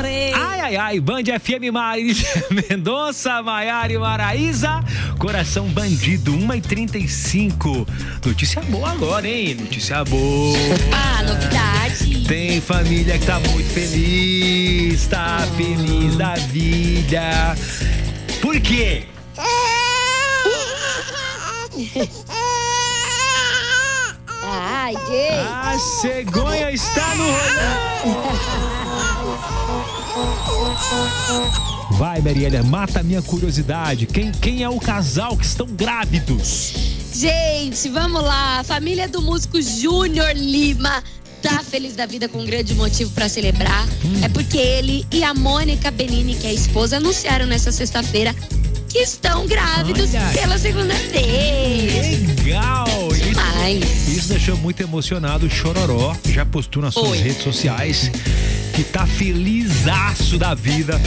sofrer. Ai, ai, ai, Band FM Maris, Mendonça, Maiara e Maraísa, Coração Bandido, 1 e 35 Notícia boa agora, hein? Notícia boa. Ah, novidade. Tem família que tá muito feliz, tá feliz da vida. Por quê? Ai, gente. A cegonha está no rolê. Vai, Mariela, mata a minha curiosidade. Quem, quem é o casal que estão grávidos? Gente, vamos lá. A família do músico Júnior Lima tá feliz da vida com um grande motivo para celebrar. É porque ele e a Mônica Benini, que é a esposa, anunciaram nessa sexta-feira que estão grávidos Olha. pela segunda vez. Legal! Isso, Demais. isso deixou muito emocionado o Chororó. Já postou nas suas redes sociais que tá felizaço da vida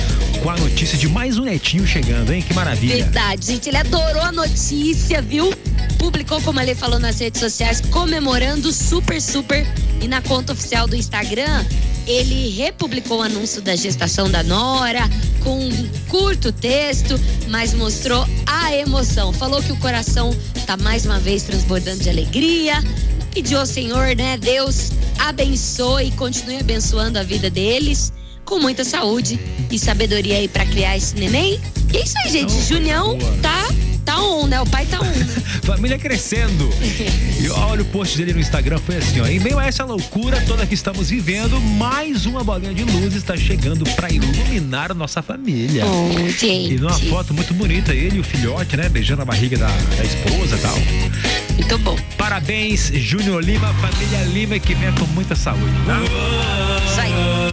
com a notícia de mais um netinho chegando, hein? Que maravilha! Verdade, gente. Ele adorou a notícia, viu? Publicou, como ele falou nas redes sociais, comemorando super, super. E na conta oficial do Instagram, ele republicou o anúncio da gestação da Nora, com um curto texto, mas mostrou a emoção. Falou que o coração tá mais uma vez transbordando de alegria. Pediu ao Senhor, né? Deus abençoe e continue abençoando a vida deles. Com muita saúde e sabedoria aí pra criar esse neném. E é isso aí, gente. Oh, Junião boa. tá, tá on, né? O pai tá on. né? Família crescendo. E olha o post dele no Instagram, foi assim, ó. Em meio a essa loucura toda que estamos vivendo, mais uma bolinha de luz está chegando para iluminar a nossa família. Oh, E gente. numa foto muito bonita, ele e o filhote, né? Beijando a barriga da, da esposa e tal. Muito bom. Parabéns, Júnior Lima, família Lima, que venha com muita saúde, tá? Isso aí.